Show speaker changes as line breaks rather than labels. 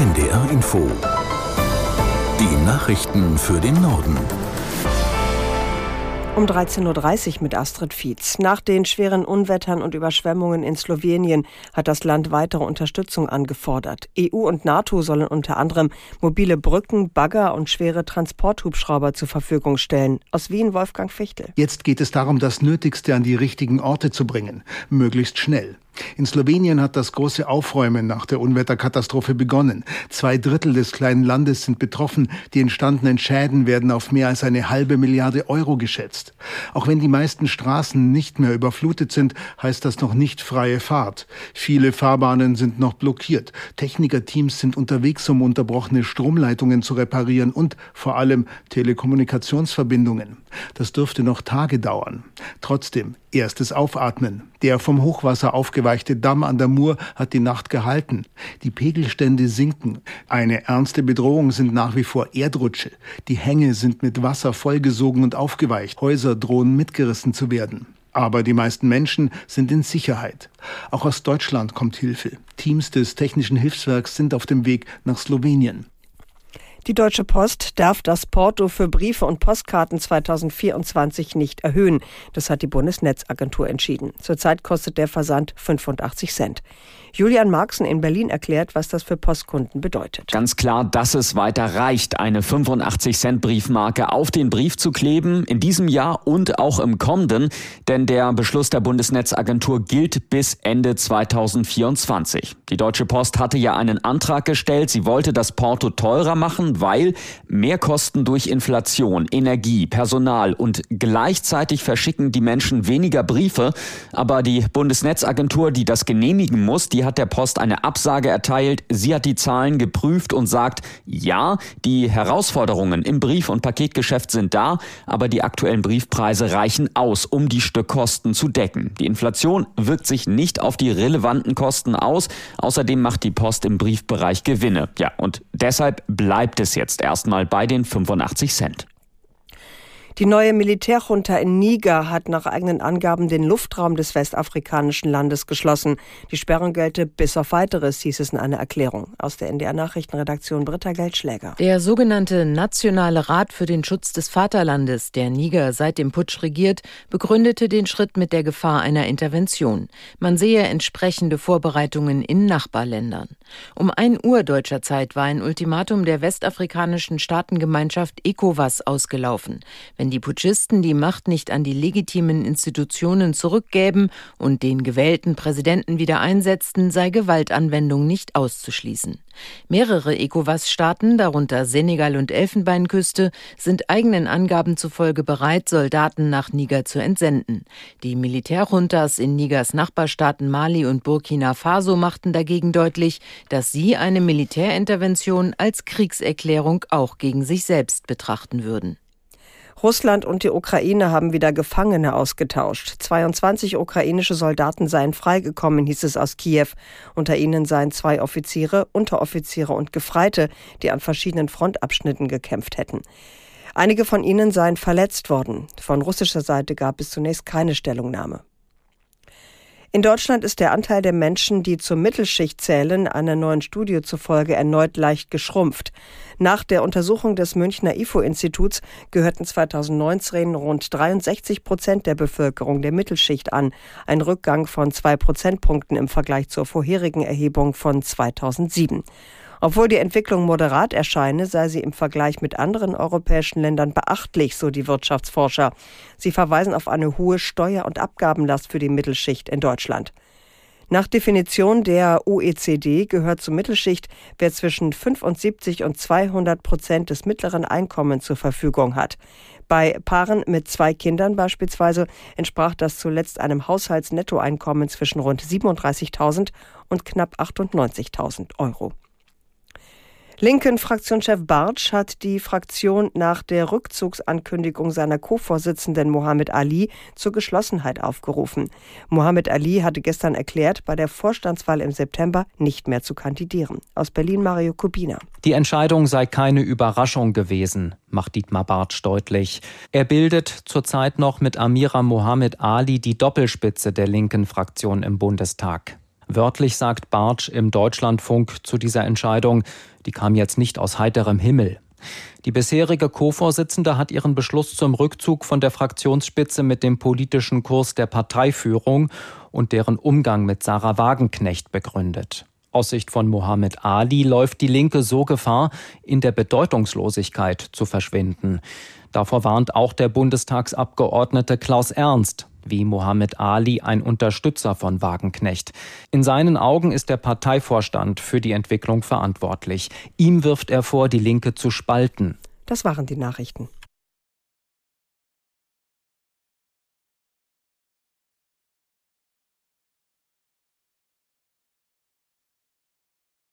NDR Info. Die Nachrichten für den Norden.
Um 13.30 Uhr mit Astrid Fietz. Nach den schweren Unwettern und Überschwemmungen in Slowenien hat das Land weitere Unterstützung angefordert. EU und NATO sollen unter anderem mobile Brücken, Bagger und schwere Transporthubschrauber zur Verfügung stellen. Aus Wien Wolfgang Fichtel.
Jetzt geht es darum, das Nötigste an die richtigen Orte zu bringen. Möglichst schnell. In Slowenien hat das große Aufräumen nach der Unwetterkatastrophe begonnen. Zwei Drittel des kleinen Landes sind betroffen. Die entstandenen Schäden werden auf mehr als eine halbe Milliarde Euro geschätzt. Auch wenn die meisten Straßen nicht mehr überflutet sind, heißt das noch nicht freie Fahrt. Viele Fahrbahnen sind noch blockiert. Technikerteams sind unterwegs, um unterbrochene Stromleitungen zu reparieren und vor allem Telekommunikationsverbindungen. Das dürfte noch Tage dauern. Trotzdem, erstes Aufatmen. Der vom Hochwasser aufgeweichte Damm an der Mur hat die Nacht gehalten. Die Pegelstände sinken. Eine ernste Bedrohung sind nach wie vor Erdrutsche. Die Hänge sind mit Wasser vollgesogen und aufgeweicht. Häuser drohen mitgerissen zu werden. Aber die meisten Menschen sind in Sicherheit. Auch aus Deutschland kommt Hilfe. Teams des Technischen Hilfswerks sind auf dem Weg nach Slowenien.
Die Deutsche Post darf das Porto für Briefe und Postkarten 2024 nicht erhöhen. Das hat die Bundesnetzagentur entschieden. Zurzeit kostet der Versand 85 Cent. Julian Marxen in Berlin erklärt, was das für Postkunden bedeutet.
Ganz klar, dass es weiter reicht, eine 85 Cent Briefmarke auf den Brief zu kleben, in diesem Jahr und auch im kommenden, denn der Beschluss der Bundesnetzagentur gilt bis Ende 2024. Die Deutsche Post hatte ja einen Antrag gestellt, sie wollte das Porto teurer machen, weil Mehrkosten durch Inflation, Energie, Personal und gleichzeitig verschicken die Menschen weniger Briefe, aber die Bundesnetzagentur, die das genehmigen muss, die hat der Post eine Absage erteilt. Sie hat die Zahlen geprüft und sagt, ja, die Herausforderungen im Brief- und Paketgeschäft sind da, aber die aktuellen Briefpreise reichen aus, um die Stückkosten zu decken. Die Inflation wirkt sich nicht auf die relevanten Kosten aus. Außerdem macht die Post im Briefbereich Gewinne. Ja, und deshalb bleibt es jetzt erstmal bei den 85 Cent.
Die neue Militärjunta in Niger hat nach eigenen Angaben den Luftraum des westafrikanischen Landes geschlossen. Die Sperrung gelte bis auf weiteres, hieß es in einer Erklärung. Aus der NDR Nachrichtenredaktion Britta Geldschläger.
Der sogenannte Nationale Rat für den Schutz des Vaterlandes, der Niger seit dem Putsch regiert, begründete den Schritt mit der Gefahr einer Intervention. Man sehe entsprechende Vorbereitungen in Nachbarländern. Um 1 Uhr deutscher Zeit war ein Ultimatum der westafrikanischen Staatengemeinschaft ECOWAS ausgelaufen. Wenn die Putschisten die Macht nicht an die legitimen Institutionen zurückgäben und den gewählten Präsidenten wieder einsetzten, sei Gewaltanwendung nicht auszuschließen. Mehrere ECOWAS-Staaten, darunter Senegal und Elfenbeinküste, sind eigenen Angaben zufolge bereit, Soldaten nach Niger zu entsenden. Die Militärjuntas in Nigers Nachbarstaaten Mali und Burkina Faso machten dagegen deutlich, dass sie eine Militärintervention als Kriegserklärung auch gegen sich selbst betrachten würden.
Russland und die Ukraine haben wieder Gefangene ausgetauscht. 22 ukrainische Soldaten seien freigekommen, hieß es aus Kiew. Unter ihnen seien zwei Offiziere, Unteroffiziere und Gefreite, die an verschiedenen Frontabschnitten gekämpft hätten. Einige von ihnen seien verletzt worden. Von russischer Seite gab es zunächst keine Stellungnahme. In Deutschland ist der Anteil der Menschen, die zur Mittelschicht zählen, einer neuen Studie zufolge erneut leicht geschrumpft. Nach der Untersuchung des Münchner IFO-Instituts gehörten 2019 rund 63 Prozent der Bevölkerung der Mittelschicht an, ein Rückgang von zwei Prozentpunkten im Vergleich zur vorherigen Erhebung von 2007. Obwohl die Entwicklung moderat erscheine, sei sie im Vergleich mit anderen europäischen Ländern beachtlich, so die Wirtschaftsforscher. Sie verweisen auf eine hohe Steuer- und Abgabenlast für die Mittelschicht in Deutschland. Nach Definition der OECD gehört zur Mittelschicht, wer zwischen 75 und 200 Prozent des mittleren Einkommens zur Verfügung hat. Bei Paaren mit zwei Kindern beispielsweise entsprach das zuletzt einem Haushaltsnettoeinkommen zwischen rund 37.000 und knapp 98.000 Euro. Linken-Fraktionschef Bartsch hat die Fraktion nach der Rückzugsankündigung seiner Co-Vorsitzenden Mohammed Ali zur Geschlossenheit aufgerufen. Mohammed Ali hatte gestern erklärt, bei der Vorstandswahl im September nicht mehr zu kandidieren. Aus Berlin Mario Kubina.
Die Entscheidung sei keine Überraschung gewesen, macht Dietmar Bartsch deutlich. Er bildet zurzeit noch mit Amira Mohammed Ali die Doppelspitze der linken Fraktion im Bundestag. Wörtlich sagt Bartsch im Deutschlandfunk zu dieser Entscheidung, die kam jetzt nicht aus heiterem Himmel. Die bisherige Co-Vorsitzende hat ihren Beschluss zum Rückzug von der Fraktionsspitze mit dem politischen Kurs der Parteiführung und deren Umgang mit Sarah Wagenknecht begründet. Aus Sicht von Mohammed Ali läuft die Linke so Gefahr, in der Bedeutungslosigkeit zu verschwinden. Davor warnt auch der Bundestagsabgeordnete Klaus Ernst, wie Mohammed Ali ein Unterstützer von Wagenknecht. In seinen Augen ist der Parteivorstand für die Entwicklung verantwortlich. Ihm wirft er vor, die Linke zu spalten.
Das waren die Nachrichten.